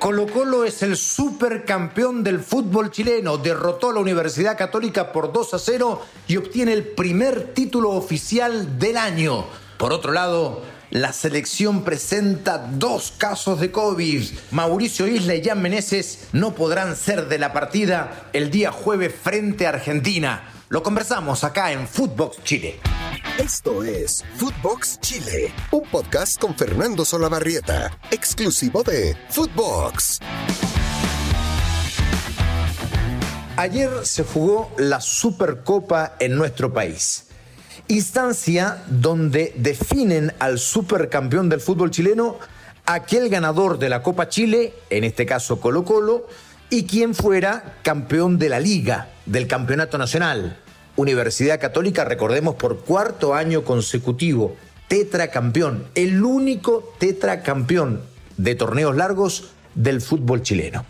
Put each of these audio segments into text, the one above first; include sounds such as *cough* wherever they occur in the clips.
Colo Colo es el supercampeón del fútbol chileno, derrotó a la Universidad Católica por 2 a 0 y obtiene el primer título oficial del año. Por otro lado, la selección presenta dos casos de COVID. Mauricio Isla y Jan Meneses no podrán ser de la partida el día jueves frente a Argentina. Lo conversamos acá en Footbox Chile. Esto es Footbox Chile, un podcast con Fernando Solabarrieta, exclusivo de Footbox. Ayer se jugó la Supercopa en nuestro país. Instancia donde definen al supercampeón del fútbol chileno, aquel ganador de la Copa Chile, en este caso Colo Colo, y quien fuera campeón de la liga, del campeonato nacional. Universidad Católica, recordemos, por cuarto año consecutivo, tetracampeón, el único tetracampeón de torneos largos del fútbol chileno.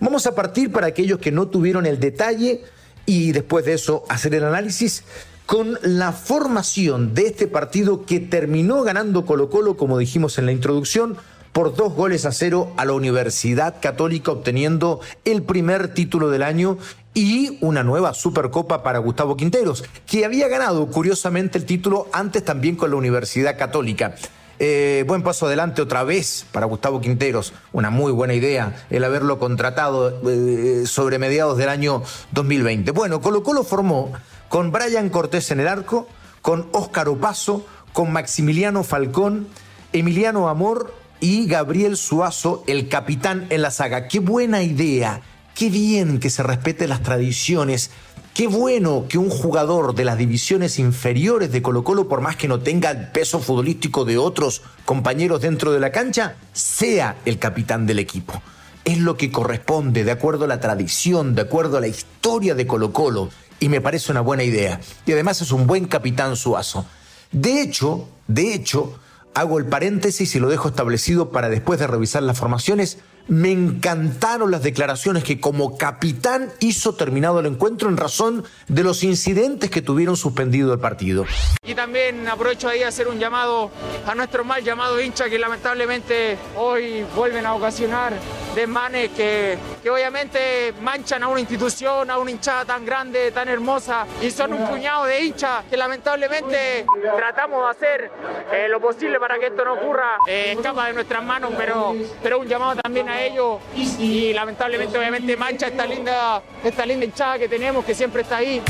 Vamos a partir para aquellos que no tuvieron el detalle y después de eso hacer el análisis con la formación de este partido que terminó ganando Colo Colo, como dijimos en la introducción, por dos goles a cero a la Universidad Católica, obteniendo el primer título del año y una nueva Supercopa para Gustavo Quinteros, que había ganado curiosamente el título antes también con la Universidad Católica. Eh, buen paso adelante otra vez para Gustavo Quinteros. Una muy buena idea el haberlo contratado eh, sobre mediados del año 2020. Bueno, Colo Colo formó con Brian Cortés en el arco, con Óscar Opaso, con Maximiliano Falcón, Emiliano Amor y Gabriel Suazo, el capitán en la saga. Qué buena idea, qué bien que se respeten las tradiciones. Qué bueno que un jugador de las divisiones inferiores de Colo Colo, por más que no tenga el peso futbolístico de otros compañeros dentro de la cancha, sea el capitán del equipo. Es lo que corresponde, de acuerdo a la tradición, de acuerdo a la historia de Colo Colo, y me parece una buena idea. Y además es un buen capitán Suazo. De hecho, de hecho, hago el paréntesis y lo dejo establecido para después de revisar las formaciones. Me encantaron las declaraciones que como capitán hizo terminado el encuentro en razón de los incidentes que tuvieron suspendido el partido. Y también aprovecho ahí a hacer un llamado a nuestro mal llamado hincha que lamentablemente hoy vuelven a ocasionar desmanes que, que obviamente manchan a una institución, a una hinchada tan grande, tan hermosa y son un puñado de hinchas que lamentablemente tratamos de hacer eh, lo posible para que esto no ocurra. Eh, escapa de nuestras manos, pero, pero un llamado también a ellos y, lamentablemente obviamente mancha esta linda, esta linda hinchada que tenemos que siempre está ahí.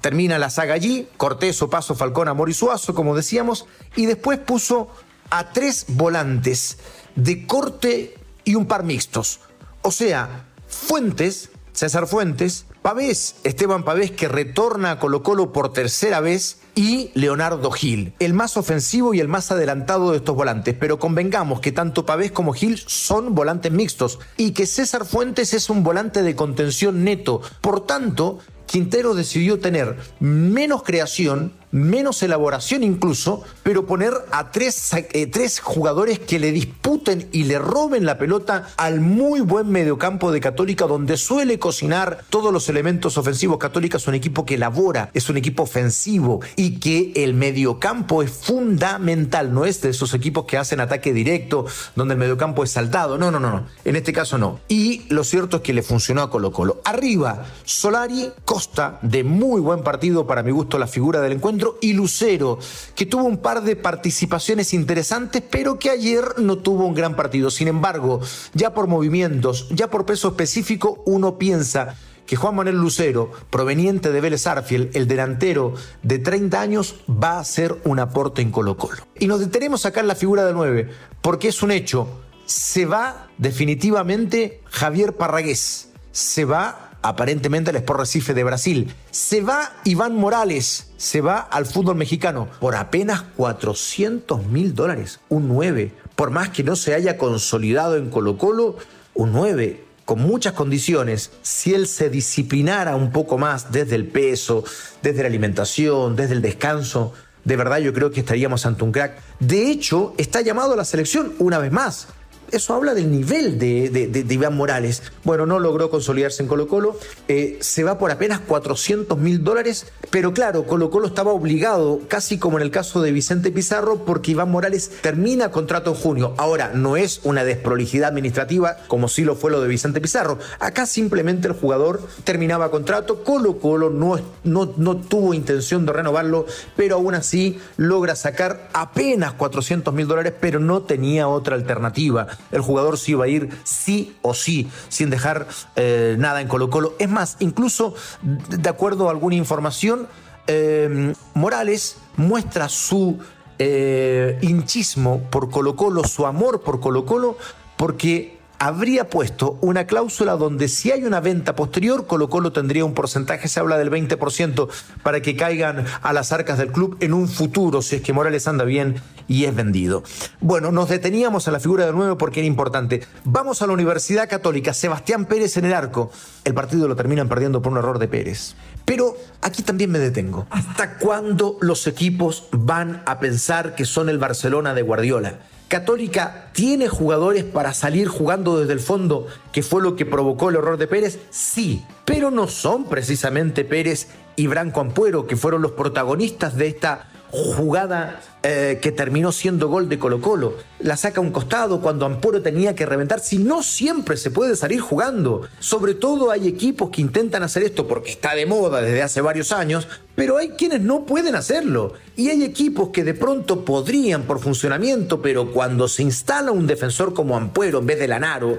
Termina la saga allí, Cortés, Paso, Falcón, Amor y Suazo, como decíamos, y después puso a tres volantes de corte y un par mixtos. O sea, Fuentes, César Fuentes, Pavés, Esteban Pavés que retorna a Colo Colo por tercera vez y Leonardo Gil, el más ofensivo y el más adelantado de estos volantes. Pero convengamos que tanto Pavés como Gil son volantes mixtos y que César Fuentes es un volante de contención neto. Por tanto, Quintero decidió tener menos creación, menos elaboración incluso, pero poner a tres, eh, tres, jugadores que le disputen y le roben la pelota al muy buen mediocampo de Católica, donde suele cocinar todos los elementos ofensivos. Católica es un equipo que elabora, es un equipo ofensivo y que el mediocampo es fundamental, no es de esos equipos que hacen ataque directo, donde el mediocampo es saltado. No, no, no, no. En este caso no. Y lo cierto es que le funcionó a Colo Colo. Arriba, Solari, Costa, de muy buen partido, para mi gusto, la figura del encuentro y Lucero, que tuvo un par de participaciones interesantes, pero que ayer no tuvo un gran partido. Sin embargo, ya por movimientos, ya por peso específico, uno piensa que Juan Manuel Lucero, proveniente de Vélez Arfiel, el delantero de 30 años, va a ser un aporte en Colo Colo. Y nos detenemos acá en la figura de 9, porque es un hecho. Se va definitivamente Javier Parragués. Se va aparentemente al Sport Recife de Brasil. Se va Iván Morales, se va al fútbol mexicano por apenas 400 mil dólares, un 9. Por más que no se haya consolidado en Colo Colo, un 9 con muchas condiciones, si él se disciplinara un poco más desde el peso, desde la alimentación, desde el descanso, de verdad yo creo que estaríamos ante un crack. De hecho, está llamado a la selección una vez más. Eso habla del nivel de, Iván Morales. Bueno, no logró consolidarse en Colo Colo, eh, se va por apenas 400 mil dólares, pero claro, Colo Colo estaba obligado, casi como en el caso de Vicente Pizarro, porque Iván Morales termina contrato en junio. Ahora, no es una desprolijidad administrativa como sí lo fue lo de Vicente Pizarro. Acá simplemente el jugador terminaba contrato, Colo Colo no, no, no tuvo intención de renovarlo, pero aún así logra sacar apenas 400 mil dólares, pero no tenía otra alternativa. El jugador se iba a ir sí o sí, sin dejar eh, nada en Colo Colo. Es más, incluso de acuerdo a alguna información, eh, Morales muestra su eh, hinchismo por Colo Colo, su amor por Colo Colo, porque habría puesto una cláusula donde si hay una venta posterior, Colo Colo tendría un porcentaje, se habla del 20%, para que caigan a las arcas del club en un futuro, si es que Morales anda bien y es vendido. Bueno, nos deteníamos en la figura de nuevo porque era importante. Vamos a la Universidad Católica, Sebastián Pérez en el arco. El partido lo terminan perdiendo por un error de Pérez. Pero aquí también me detengo. ¿Hasta cuándo los equipos van a pensar que son el Barcelona de Guardiola? Católica tiene jugadores para salir jugando desde el fondo, que fue lo que provocó el error de Pérez, sí, pero no son precisamente Pérez y Branco Ampuero, que fueron los protagonistas de esta jugada eh, que terminó siendo gol de Colo Colo. La saca a un costado cuando Amporo tenía que reventar. Si no siempre se puede salir jugando. Sobre todo hay equipos que intentan hacer esto porque está de moda desde hace varios años, pero hay quienes no pueden hacerlo. Y hay equipos que de pronto podrían por funcionamiento, pero cuando se instala un defensor como Ampuero en vez de Lanaro,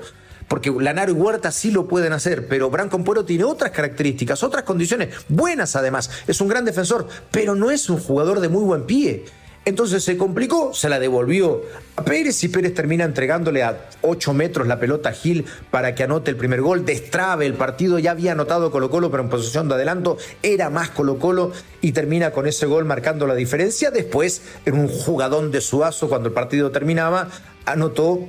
porque Lanaro y Huerta sí lo pueden hacer, pero Branco Ampuero tiene otras características, otras condiciones, buenas además. Es un gran defensor, pero no es un jugador de muy buen pie. Entonces se complicó, se la devolvió a Pérez y Pérez termina entregándole a 8 metros la pelota a Gil para que anote el primer gol, destrabe el partido, ya había anotado Colo Colo pero en posición de adelanto, era más Colo Colo y termina con ese gol marcando la diferencia. Después, en un jugadón de Suazo, cuando el partido terminaba, anotó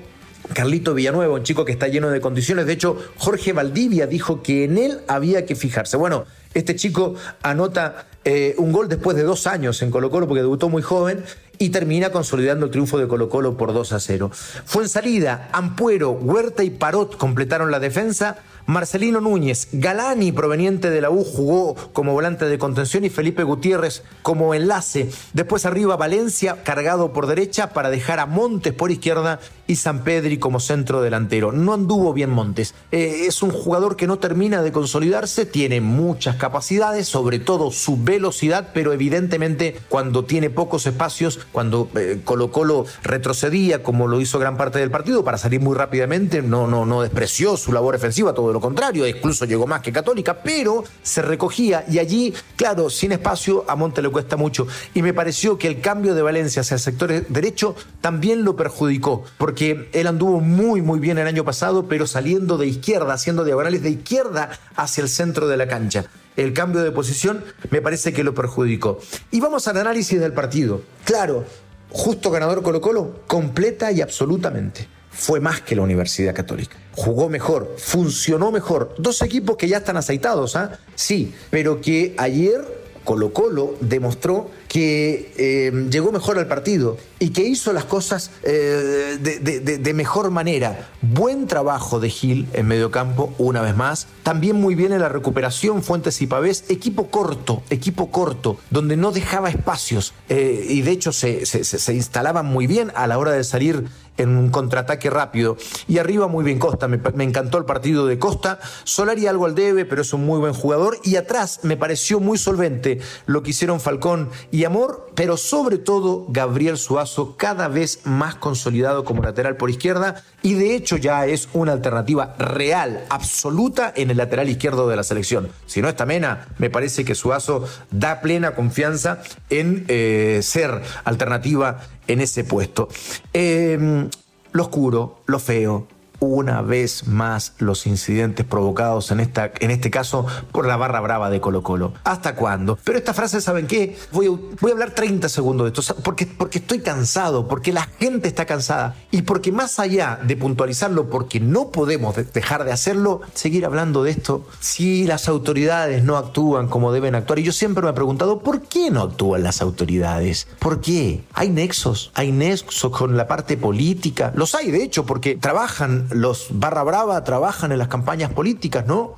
Carlito Villanueva, un chico que está lleno de condiciones. De hecho, Jorge Valdivia dijo que en él había que fijarse. Bueno, este chico anota eh, un gol después de dos años en Colo Colo porque debutó muy joven y termina consolidando el triunfo de Colo Colo por 2 a 0. Fue en salida, Ampuero, Huerta y Parot completaron la defensa. Marcelino Núñez, Galani, proveniente de la U, jugó como volante de contención y Felipe Gutiérrez como enlace. Después arriba Valencia, cargado por derecha para dejar a Montes por izquierda y San Pedri como centro delantero. No anduvo bien Montes. Eh, es un jugador que no termina de consolidarse, tiene muchas capacidades, sobre todo su velocidad, pero evidentemente cuando tiene pocos espacios, cuando eh, Colo Colo retrocedía como lo hizo gran parte del partido para salir muy rápidamente, no, no, no despreció su labor ofensiva, todo lo contrario, incluso llegó más que Católica, pero se recogía y allí, claro, sin espacio, a Monte le cuesta mucho. Y me pareció que el cambio de Valencia hacia el sector derecho también lo perjudicó, porque él anduvo muy, muy bien el año pasado, pero saliendo de izquierda, haciendo diagonales de izquierda hacia el centro de la cancha el cambio de posición me parece que lo perjudicó. Y vamos al análisis del partido. Claro, justo ganador Colo Colo, completa y absolutamente fue más que la Universidad Católica. Jugó mejor, funcionó mejor. Dos equipos que ya están aceitados, ¿ah? Sí, pero que ayer Colo Colo demostró que eh, llegó mejor al partido y que hizo las cosas eh, de, mejor manera. Buen trabajo de Gil en medio campo, una vez más. También muy bien en la recuperación, Fuentes y Pavés. Equipo corto, equipo corto, donde no dejaba espacios. Eh, y de hecho se instalaban muy bien a la hora de salir en un contraataque rápido. Y arriba muy bien Costa, me, encantó el partido de Costa. Solari algo al debe, pero es un muy buen jugador. Y atrás me pareció muy solvente lo que hicieron Falcón y Amor, pero sobre todo Gabriel Suazo, cada vez más consolidado como lateral por izquierda. Y de hecho ya es una alternativa real, absoluta en el lateral izquierdo de la selección. Si no está Mena, me parece que Suazo da plena confianza en eh, ser alternativa en ese puesto. Eh, lo oscuro, lo feo, una vez más los incidentes provocados en, esta, en este caso por la barra brava de Colo Colo. ¿Hasta cuándo? Pero esta frase, ¿saben qué? Voy a, voy a hablar 30 segundos de esto, porque, porque estoy cansado, porque la gente está cansada y porque más allá de puntualizarlo, porque no podemos dejar de hacerlo, seguir hablando de esto, si las autoridades no actúan como deben actuar. Y yo siempre me he preguntado, ¿por qué no actúan las autoridades? ¿Por qué? ¿Hay nexos? ¿Hay nexos con la parte política? Los hay, de hecho, porque trabajan los barra brava, trabajan en las campañas políticas, ¿no?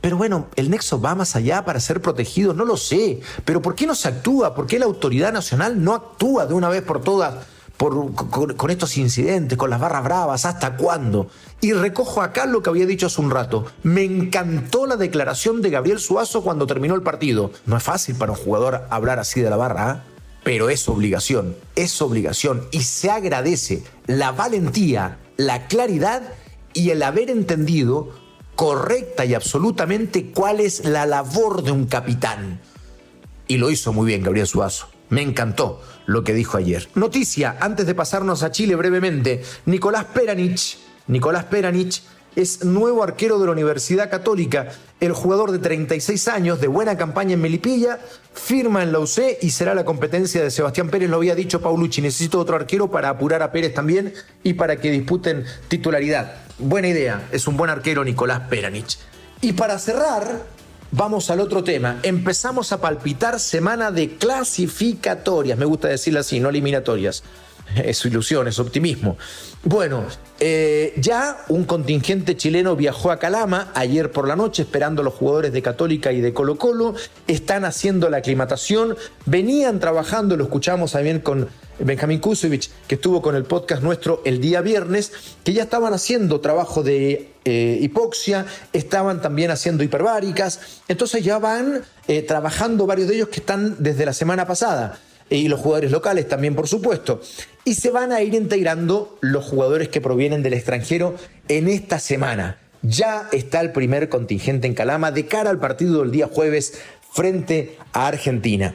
pero bueno, el nexo va más allá para ser protegido, no lo sé. Pero ¿por qué no se actúa? ¿Por qué la autoridad nacional no actúa de una vez por todas? Con, estos incidentes, con las barras bravas, ¿hasta cuándo? Y recojo acá lo que había dicho hace un rato. Me encantó la declaración de Gabriel Suazo cuando terminó el partido. No es fácil para un jugador hablar así de la barra, ¿eh? Pero es obligación, es obligación. Y se agradece la valentía, la claridad y el haber entendido correcta y absolutamente cuál es la labor de un capitán. Y lo hizo muy bien Gabriel Suazo. Me encantó lo que dijo ayer. Noticia, antes de pasarnos a Chile brevemente, Nicolás Peranich, Nicolás Peranich es nuevo arquero de la Universidad Católica. El jugador de 36 años, de buena campaña en Melipilla, firma en la UC y será la competencia de Sebastián Pérez. Lo había dicho Paulucci, necesito otro arquero para apurar a Pérez también y para que disputen titularidad. Buena idea, es un buen arquero Nicolás Peranich. Y para cerrar, Vamos al otro tema. Empezamos a palpitar semana de clasificatorias. Me gusta decirlo así, no eliminatorias. *laughs* Es ilusión, es optimismo. Bueno, eh, ya un contingente chileno viajó a Calama ayer por la noche esperando a los jugadores de Católica y de Colo Colo. Están haciendo la aclimatación. Venían trabajando, lo escuchamos también con Benjamín Kusevich, que estuvo con el podcast nuestro el día viernes, que ya estaban haciendo trabajo de eh, hipoxia, estaban también haciendo hiperbáricas. Entonces ya van eh, trabajando varios de ellos que están desde la semana pasada y los jugadores locales también, por supuesto. Y se van a ir integrando los jugadores que provienen del extranjero en esta semana. Ya está el primer contingente en Calama de cara al partido del día jueves frente a Argentina.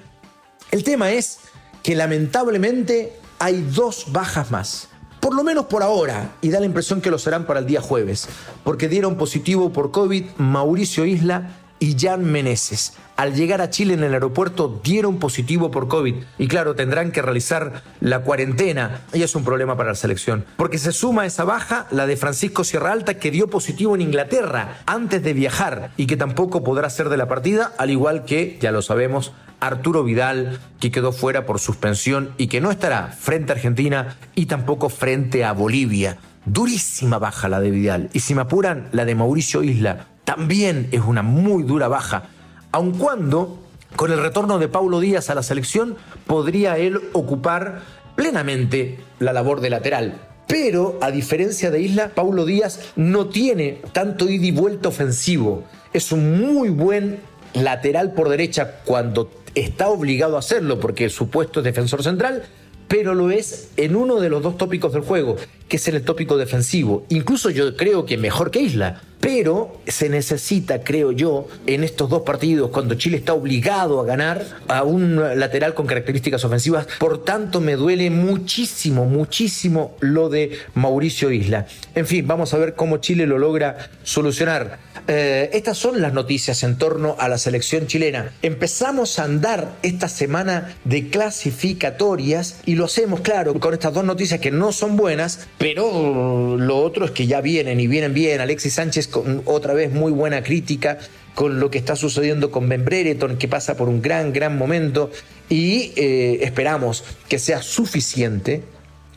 El tema es que lamentablemente hay dos bajas más. Por lo menos por ahora, y da la impresión que lo serán para el día jueves, porque dieron positivo por COVID Mauricio Isla y Jan Meneses. Al llegar a Chile en el aeropuerto dieron positivo por COVID y claro, tendrán que realizar la cuarentena y es un problema para la selección. Porque se suma a esa baja la de Francisco Sierra Alta que dio positivo en Inglaterra antes de viajar y que tampoco podrá ser de la partida, al igual que, ya lo sabemos, Arturo Vidal, que quedó fuera por suspensión y que no estará frente a Argentina y tampoco frente a Bolivia. Durísima baja la de Vidal. Y si me apuran, la de Mauricio Isla también es una muy dura baja, aun cuando con el retorno de Paulo Díaz a la selección podría él ocupar plenamente la labor de lateral. Pero a diferencia de Isla, Paulo Díaz no tiene tanto ida y vuelta ofensivo. Es un muy buen lateral por derecha cuando está obligado a hacerlo porque su puesto es defensor central, pero lo es en uno de los dos tópicos del juego, que es el tópico defensivo. Incluso yo creo que mejor que Isla. Pero se necesita, creo yo, en estos dos partidos, cuando Chile está obligado a ganar a un lateral con características ofensivas. Por tanto, me duele muchísimo, muchísimo lo de Mauricio Isla. En fin, vamos a ver cómo Chile lo logra solucionar. Eh, estas son las noticias en torno a la selección chilena. Empezamos a andar esta semana de clasificatorias y lo hacemos, claro, con estas dos noticias que no son buenas, pero lo otro es que ya vienen y vienen bien. Alexis Sánchez con otra vez muy buena crítica con lo que está sucediendo con Ben Brereton, que pasa por un gran, gran momento. Y eh, esperamos que sea suficiente,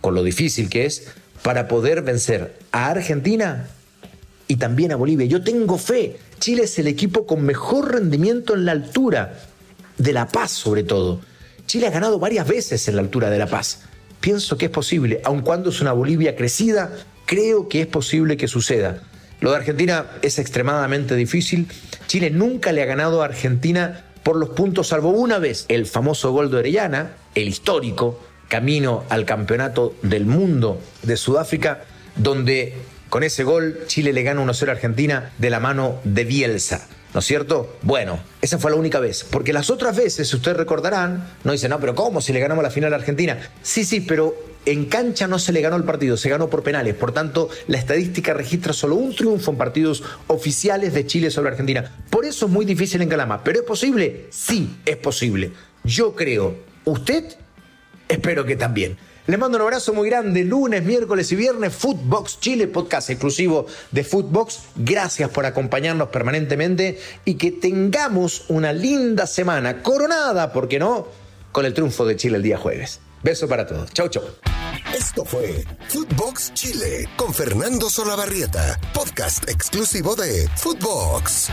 con lo difícil que es, para poder vencer a Argentina y también a Bolivia. Yo tengo fe. Chile es el equipo con mejor rendimiento en la altura de La Paz, sobre todo. Chile ha ganado varias veces en la altura de La Paz pienso que es posible, aun cuando es una Bolivia crecida, creo que es posible que suceda. Lo de Argentina es extremadamente difícil. Chile nunca le ha ganado a Argentina por los puntos, salvo una vez el famoso gol de Orellana, el histórico camino al campeonato del mundo de Sudáfrica, donde con ese gol Chile le gana 1-0 a Argentina de la mano de Bielsa. ¿No es cierto? Bueno, esa fue la única vez. Porque las otras veces, ustedes recordarán, no dicen, no, pero ¿cómo si le ganamos la final a Argentina? Sí, sí, pero en cancha no se le ganó el partido, se ganó por penales. Por tanto, la estadística registra solo un triunfo en partidos oficiales de Chile sobre Argentina. Por eso es muy difícil en Calama. ¿Pero es posible? Sí, es posible. Yo creo. ¿Usted? Espero que también. Les mando un abrazo muy grande. Lunes, miércoles y viernes, Footbox Chile, podcast exclusivo de Footbox. Gracias por acompañarnos permanentemente y que tengamos una linda semana coronada, ¿por qué no? Con el triunfo de Chile el día jueves. Beso para todos. Chau, chau. Esto fue Footbox Chile con Fernando Solabarrieta, podcast exclusivo de Footbox.